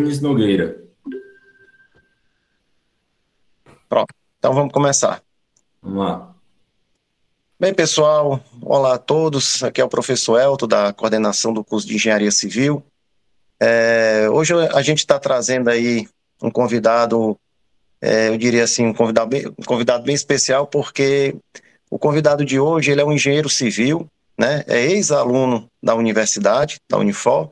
Denis Nogueira. Pronto, então vamos começar. Vamos lá. Bem, pessoal, olá a todos. Aqui é o professor Elton, da coordenação do curso de Engenharia Civil. É, hoje a gente está trazendo aí um convidado, é, eu diria assim, um convidado, bem, um convidado bem especial, porque o convidado de hoje ele é um engenheiro civil, né? É ex-aluno da universidade, da Unifor,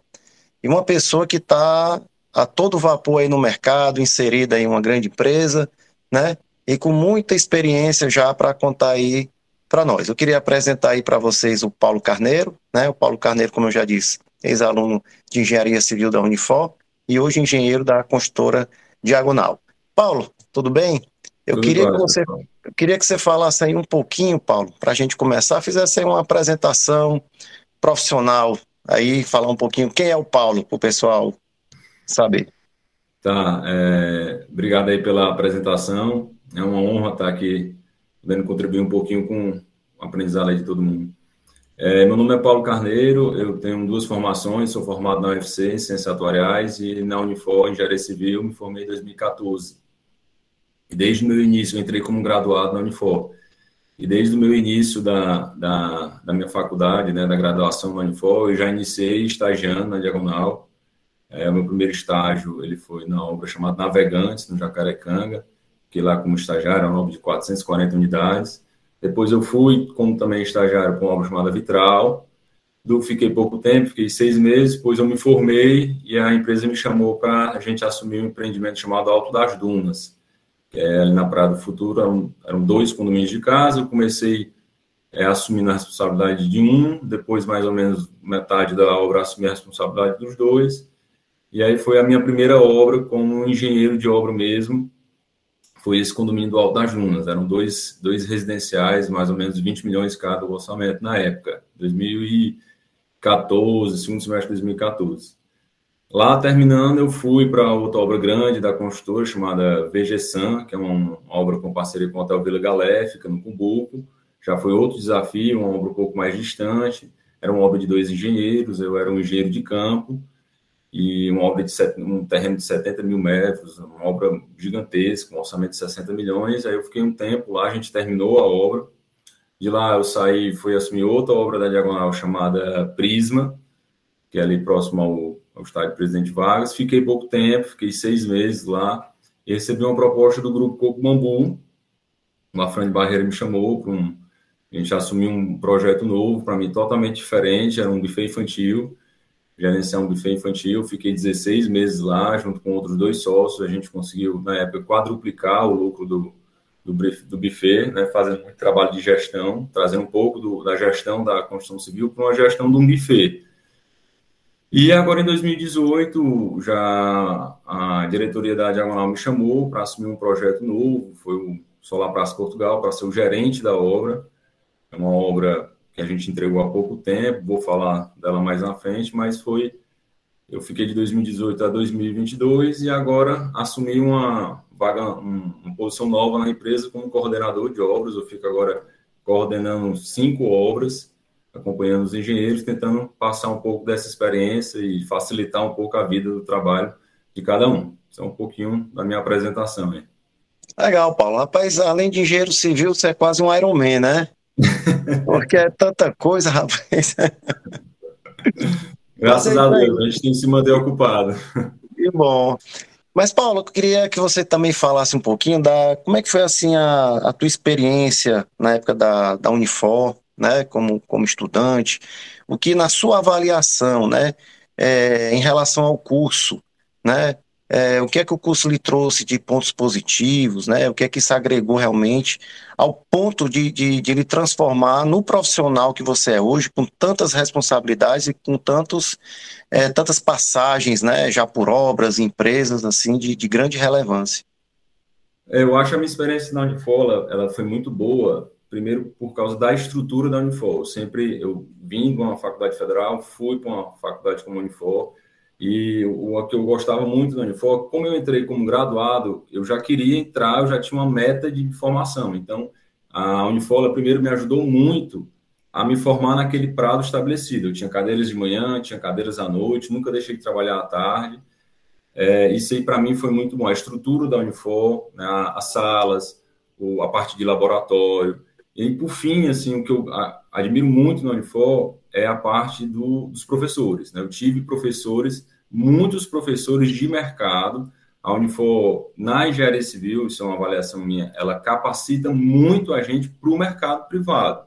e uma pessoa que está a todo vapor aí no mercado, inserida em uma grande empresa, né? E com muita experiência já para contar aí para nós. Eu queria apresentar aí para vocês o Paulo Carneiro, né? O Paulo Carneiro, como eu já disse, ex-aluno de Engenharia Civil da Unifor e hoje engenheiro da construtora Diagonal. Paulo, tudo bem? Eu tudo queria que você eu queria que você falasse aí um pouquinho, Paulo, para a gente começar, fizesse aí uma apresentação profissional, aí falar um pouquinho quem é o Paulo, para o pessoal saber. Tá, é, obrigado aí pela apresentação, é uma honra estar aqui, podendo contribuir um pouquinho com o aprendizado de todo mundo. É, meu nome é Paulo Carneiro, eu tenho duas formações, sou formado na UFC em Ciências Atuariais e na Unifor, Engenharia Civil, me formei em 2014. E desde o meu início, entrei como graduado na Unifor. E desde o meu início da, da, da minha faculdade, né, da graduação na Unifor, eu já iniciei estagiando na Diagonal. É, o meu primeiro estágio ele foi na obra chamada Navegantes, no Jacarecanga, que lá como estagiário era uma obra de 440 unidades. Depois eu fui como também estagiário com uma obra chamada Vitral. Do, fiquei pouco tempo, fiquei seis meses, depois eu me formei e a empresa me chamou para a gente assumir um empreendimento chamado Alto das Dunas, que é ali na Praia do Futuro, eram, eram dois condomínios de casa, eu comecei é, assumindo a responsabilidade de um, depois mais ou menos metade da obra assumi a responsabilidade dos dois, e aí foi a minha primeira obra como engenheiro de obra mesmo, foi esse condomínio do Alto das Dunas, eram dois, dois residenciais, mais ou menos 20 milhões cada o orçamento na época, 2014, segundo semestre de 2014. Lá terminando, eu fui para outra obra grande da construtora chamada VGSAN, que é uma, obra com parceria com o Hotel Vila Galé, fica no Cumbuco. Já foi outro desafio, uma obra um pouco mais distante. Era uma obra de dois engenheiros, eu era um engenheiro de campo, e uma obra de set, um terreno de 70 mil metros, uma obra gigantesca, um orçamento de 60 milhões. Aí eu fiquei um tempo lá, a gente terminou a obra. De lá eu saí, fui assumir outra obra da Diagonal chamada Prisma, que é ali próximo ao ao estádio Presidente Vargas. Fiquei pouco tempo, fiquei seis meses lá e recebi uma proposta do grupo Coco Bambu. Uma Fran de Barreira me chamou para um. A gente assumiu um projeto novo, para mim totalmente diferente, era um buffet infantil, gerenciar um buffet infantil. Fiquei 16 meses lá, junto com outros dois sócios. A gente conseguiu, na época, quadruplicar o lucro do, do, do buffet, né, fazendo muito trabalho de gestão, trazendo um pouco do, da gestão da construção civil para uma gestão de um buffet. E agora em 2018, já a diretoria da Diagonal me chamou para assumir um projeto novo, foi o Solar Praça Portugal, para ser o gerente da obra. É uma obra que a gente entregou há pouco tempo, vou falar dela mais na frente, mas foi. Eu fiquei de 2018 a 2022 e agora assumi uma vaga, uma posição nova na empresa como coordenador de obras. Eu fico agora coordenando cinco obras acompanhando os engenheiros, tentando passar um pouco dessa experiência e facilitar um pouco a vida do trabalho de cada um. Isso é um pouquinho da minha apresentação aí. Legal, Paulo. Rapaz, além de engenheiro civil, você é quase um Iron Man, né? Porque é tanta coisa, rapaz. Graças a Deus, a gente tem que se manter ocupado. Que bom. Mas, Paulo, eu queria que você também falasse um pouquinho da como é que foi assim a, a tua experiência na época da, da Unifor, né, como, como estudante, o que na sua avaliação, né, é, em relação ao curso, né, é, o que é que o curso lhe trouxe de pontos positivos, né, o que é que isso agregou realmente ao ponto de, de, de lhe transformar no profissional que você é hoje, com tantas responsabilidades e com tantos, é, tantas passagens, né, já por obras, empresas, assim, de, de grande relevância. Eu acho a minha experiência na Unifola, ela foi muito boa, primeiro por causa da estrutura da Unifor. Eu sempre eu vim de uma faculdade federal, fui para uma faculdade como Unifor, e o que eu gostava muito da Unifor, como eu entrei como graduado, eu já queria entrar, eu já tinha uma meta de formação. Então, a Unifor primeiro me ajudou muito a me formar naquele prado estabelecido. Eu tinha cadeiras de manhã, tinha cadeiras à noite, nunca deixei de trabalhar à tarde. É, isso aí, para mim, foi muito bom. A estrutura da Unifor, né, as salas, o, a parte de laboratório. E, por fim, assim, o que eu admiro muito na Unifor é a parte do, dos professores. Né? Eu tive professores, muitos professores de mercado. A Unifor, na engenharia civil, isso é uma avaliação minha, ela capacita muito a gente para o mercado privado.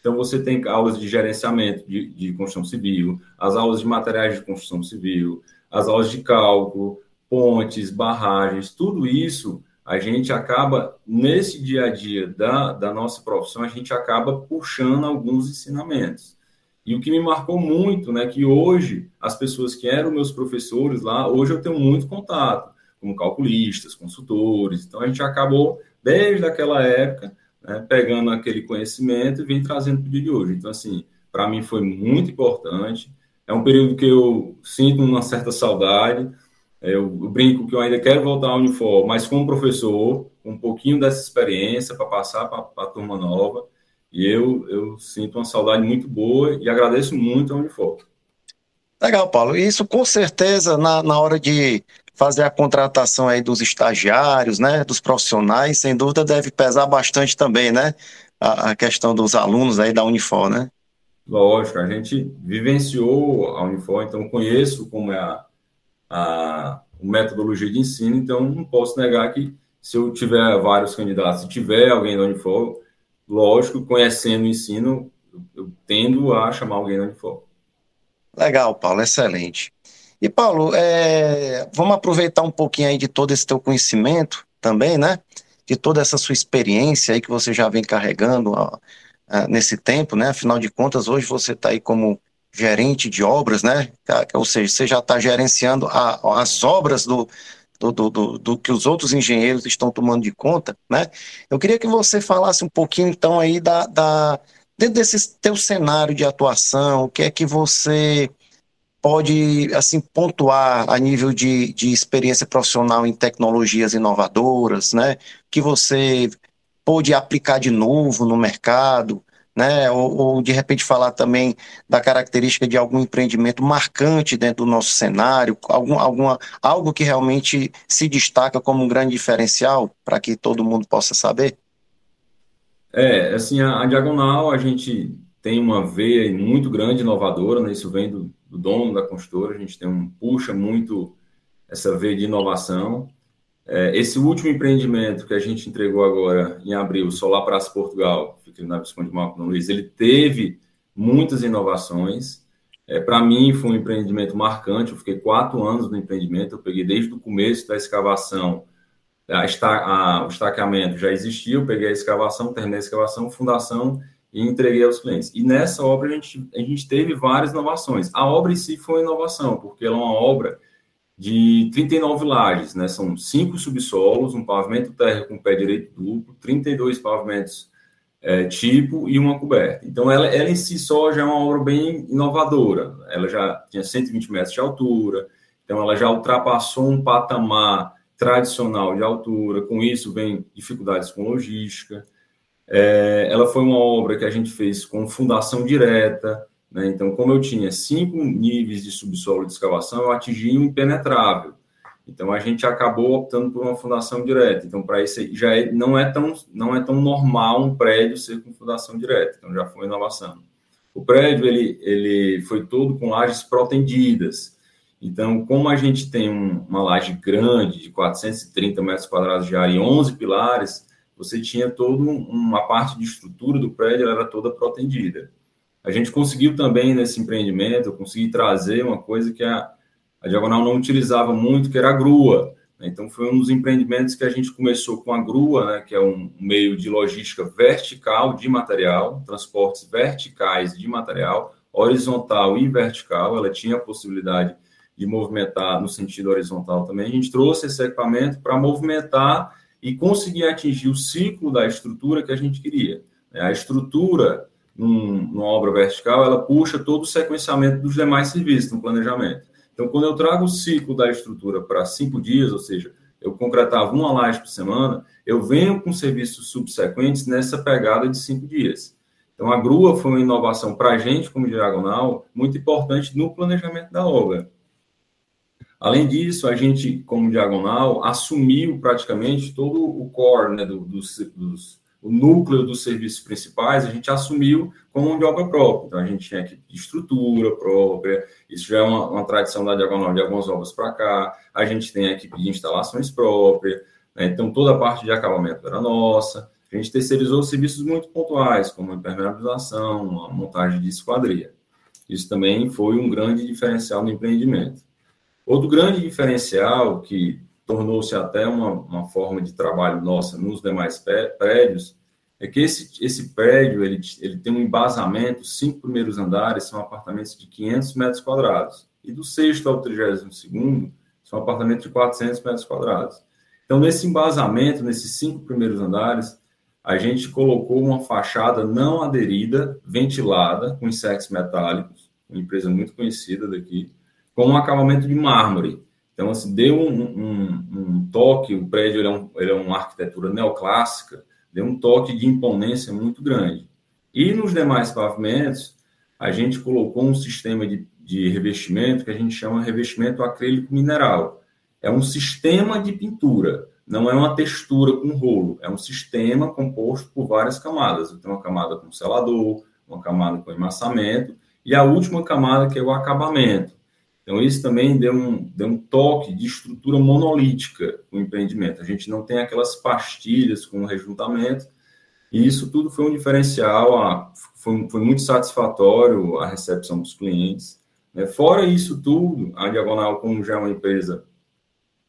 Então, você tem aulas de gerenciamento de, de, construção civil, as aulas de materiais de construção civil, as aulas de cálculo, pontes, barragens, tudo isso a gente acaba, nesse dia a dia da, da nossa profissão, a gente acaba puxando alguns ensinamentos. E o que me marcou muito, né, que hoje as pessoas que eram meus professores lá, hoje eu tenho muito contato, como calculistas, consultores. Então a gente acabou desde aquela época né, pegando aquele conhecimento e vem trazendo para o dia de hoje. Então, assim, para mim foi muito importante. É um período que eu sinto uma certa saudade. Eu, eu brinco que eu ainda quero voltar ao Unifor, mas como professor, um pouquinho dessa experiência para passar para a turma nova. E eu, eu sinto uma saudade muito boa e agradeço muito ao Unifor. Legal, Paulo. Isso com certeza na, na hora de fazer a contratação aí dos estagiários, né, dos profissionais, sem dúvida deve pesar bastante também, né, a, a questão dos alunos aí da Unifor, né? Lógico, a gente vivenciou a Unifor, então conheço como é a, a, a metodologia de ensino, então não posso negar que se eu tiver vários candidatos, se tiver alguém da Unifor, lógico, conhecendo o ensino, eu, tendo a chamar alguém da Unifor. Legal, Paulo, excelente. E Paulo, é, vamos aproveitar um pouquinho aí de todo esse teu conhecimento também, né? De toda essa sua experiência aí que você já vem carregando ó, nesse tempo, né? Afinal de contas, hoje você está aí como gerente de obras, né? Ou seja, você já está gerenciando a, as obras do, do, do, do, do, que os outros engenheiros estão tomando de conta, né? Eu queria que você falasse um pouquinho, então, aí da, da dentro desse teu cenário de atuação, o que é que você pode assim pontuar a nível de, de experiência profissional em tecnologias inovadoras, né? Que você pôde aplicar de novo no mercado, né? Ou, ou, de repente falar também da característica de algum empreendimento marcante dentro do nosso cenário, algum, alguma, algo que realmente se destaca como um grande diferencial para que todo mundo possa saber? É, assim, a, a Diagonal, a gente tem uma veia muito grande inovadora, né? Isso vem do, do dono da construtora, a gente tem um puxa muito essa veia de inovação. É, esse último empreendimento que a gente entregou agora em abril, Solar Praça Portugal, fica na Visconde Marco Luiz, ele teve muitas inovações. É, Para mim, foi um empreendimento marcante. Eu fiquei quatro anos no empreendimento. Eu peguei desde o começo da escavação, a, a, o estaqueamento já existia. Eu peguei a escavação, terminei a escavação, fundação e entreguei aos clientes. E nessa obra a gente, a gente teve várias inovações. A obra em si foi uma inovação, porque ela é uma obra de 39 lajes, né? São cinco subsolos, um pavimento terra com pé direito duplo, 32 pavimentos é, tipo e uma coberta. Então, ela, ela em si só já é uma obra bem inovadora. Ela já tinha 120 metros de altura, então ela já ultrapassou um patamar tradicional de altura. Com isso, vem dificuldades com logística. É, ela foi uma obra que a gente fez com fundação direta, né? então, como eu tinha cinco níveis de subsolo de escavação, eu atingi um impenetrável. Então, a gente acabou optando por uma fundação direta. Então, para isso, já é, não, é tão, não é tão normal um prédio ser com fundação direta. Então, já foi inovação. O prédio ele, ele foi todo com lajes protendidas. Então, como a gente tem um, uma laje grande, de 430 metros quadrados de área e 11 pilares, você tinha toda uma parte de estrutura do prédio, ela era toda protendida. A gente conseguiu também nesse empreendimento, eu consegui trazer uma coisa que a, a Diagonal não utilizava muito, que era a grua. Né? Então, foi um dos empreendimentos que a gente começou com a grua, né, que é um meio de logística vertical de material, transportes verticais de material, horizontal e vertical. Ela tinha a possibilidade de movimentar no sentido horizontal também. A gente trouxe esse equipamento para movimentar e conseguir atingir o ciclo da estrutura que a gente queria. A estrutura, num, numa obra vertical, ela puxa todo o sequenciamento dos demais serviços no planejamento. Então, quando eu trago o ciclo da estrutura para cinco dias, ou seja, eu concretava uma laje por semana, eu venho com serviços subsequentes nessa pegada de cinco dias. Então, a grua foi uma inovação para a gente, como diagonal, muito importante no planejamento da obra. Além disso, a gente, como diagonal, assumiu praticamente todo o core, né, do, dos, dos, o núcleo dos serviços principais, a gente assumiu como mão de obra própria. Então, a gente tinha equipe de estrutura própria, isso já é uma, uma tradição da diagonal de algumas obras para cá. A gente tem a equipe de instalações própria, né, então toda a parte de acabamento era nossa. A gente terceirizou serviços muito pontuais, como impermeabilização, a montagem de esquadria. Isso também foi um grande diferencial no empreendimento. Outro grande diferencial, que tornou-se até uma, uma forma de trabalho nossa nos demais prédios, é que esse, esse prédio ele, ele tem um embasamento, os cinco primeiros andares são apartamentos de 500 metros quadrados, e do sexto ao trigésimo segundo são apartamentos de 400 metros quadrados. Então, nesse embasamento, nesses cinco primeiros andares, a gente colocou uma fachada não aderida, ventilada, com insetos metálicos, uma empresa muito conhecida daqui, com um acabamento de mármore. Então, assim, deu um, um, um toque, o prédio ele é, um, ele é uma arquitetura neoclássica, deu um toque de imponência muito grande. E nos demais pavimentos, a gente colocou um sistema de, de revestimento que a gente chama revestimento acrílico mineral. É um sistema de pintura, não é uma textura com rolo, é um sistema composto por várias camadas. Então, uma camada com selador, uma camada com emassamento, e a última camada que é o acabamento. Então, isso também deu um, deu um toque de estrutura monolítica no empreendimento. A gente não tem aquelas pastilhas com rejuntamento, e isso tudo foi um diferencial, foi, foi muito satisfatório a recepção dos clientes. Né? Fora isso tudo, a Diagonal, como já é uma empresa,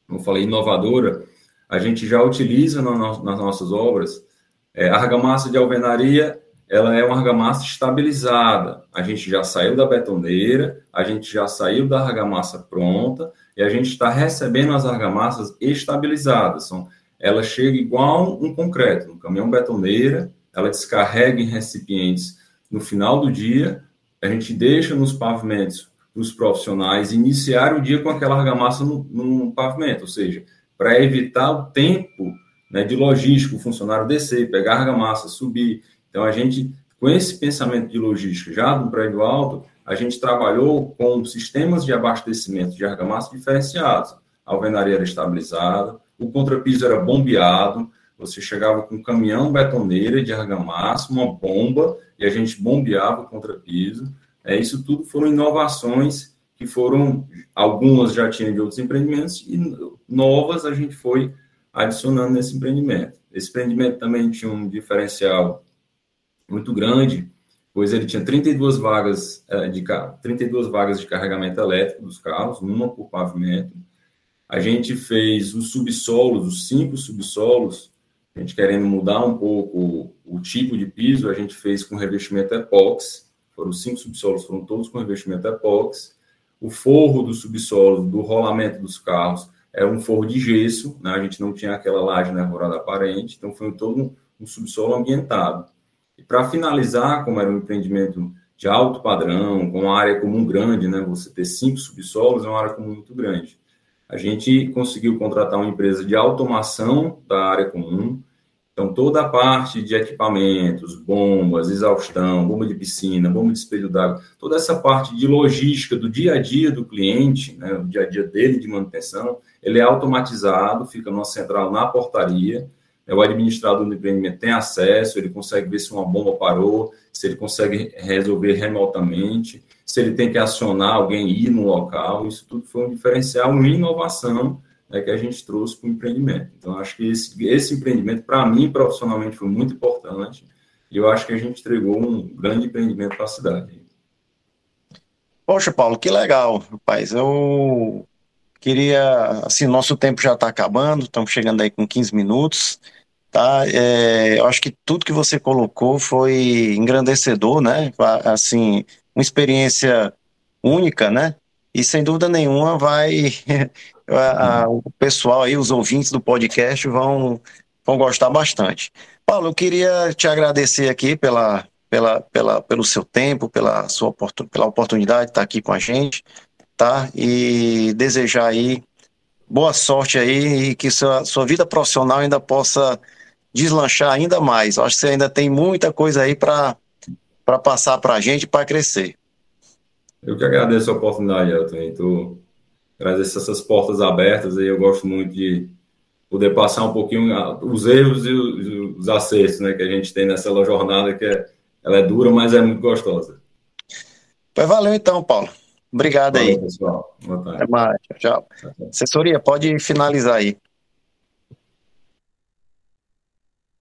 como falei, inovadora, a gente já utiliza nas nossas obras é, argamassa de alvenaria ela é uma argamassa estabilizada. A gente já saiu da betoneira, a gente já saiu da argamassa pronta e a gente está recebendo as argamassas estabilizadas. São, ela chega igual um concreto, no caminhão betoneira, ela descarrega em recipientes no final do dia, a gente deixa nos pavimentos os profissionais iniciar o dia com aquela argamassa no, no pavimento, ou seja, para evitar o tempo né, de logística, o funcionário descer, pegar a argamassa, subir, então, a gente, com esse pensamento de logística já do prédio alto, a gente trabalhou com sistemas de abastecimento de argamassa diferenciados. A alvenaria era estabilizada, o contrapiso era bombeado, você chegava com um caminhão betoneira de argamassa, uma bomba, e a gente bombeava o contrapiso. É, isso tudo foram inovações que foram, algumas já tinham de outros empreendimentos, e novas a gente foi adicionando nesse empreendimento. Esse empreendimento também tinha um diferencial muito grande, pois ele tinha 32 vagas é, de 32 vagas de carregamento elétrico dos carros, uma por pavimento. A gente fez os subsolos, os cinco subsolos, a gente querendo mudar um pouco o, tipo de piso, a gente fez com revestimento epóxi. Foram cinco subsolos, foram todos com revestimento epóxi. O forro do subsolo, do rolamento dos carros, era um forro de gesso, né? a gente não tinha aquela laje nervorada aparente, então foi todo um, um subsolo ambientado. E para finalizar, como era um empreendimento de alto padrão, com uma área comum grande, né? Você ter cinco subsolos é uma área comum muito grande. A gente conseguiu contratar uma empresa de automação da área comum. Então, toda a parte de equipamentos, bombas, exaustão, bomba de piscina, bomba de espelho d'água, toda essa parte de logística do dia a dia do cliente, né, o dia a dia dele de manutenção, ele é automatizado, fica numa central na portaria, o administrador do empreendimento tem acesso, ele consegue ver se uma bomba parou, se ele consegue resolver remotamente, se ele tem que acionar alguém ir no local, isso tudo foi um diferencial, uma inovação né, que a gente trouxe para o empreendimento. Então, acho que esse, esse empreendimento, para mim, profissionalmente, foi muito importante, e eu acho que a gente entregou um grande empreendimento para a cidade. Poxa, Paulo, que legal, rapaz. Eu queria, assim, nosso tempo já está acabando, estamos chegando aí com 15 minutos tá? É, eu acho que tudo que você colocou foi engrandecedor, né? Assim, uma experiência única, né? E sem dúvida nenhuma vai a, a, o pessoal aí, os ouvintes do podcast vão vão gostar bastante. Paulo, eu queria te agradecer aqui pela, pela, pela, pelo seu tempo, pela sua pela oportunidade de estar aqui com a gente, tá? E desejar aí boa sorte aí e que sua, sua vida profissional ainda possa deslanchar ainda mais. Acho que você ainda tem muita coisa aí para passar para a gente para crescer. Eu que agradeço a oportunidade, Elton. Então, agradeço essas portas abertas aí eu gosto muito de poder passar um pouquinho os erros e os acertos né, que a gente tem nessa jornada que é, ela é dura, mas é muito gostosa. Pois valeu então, Paulo. Obrigado Valeu, aí. pessoal. Boa tarde. Até mais. Tchau, tchau. tchau. Assessoria, pode finalizar aí.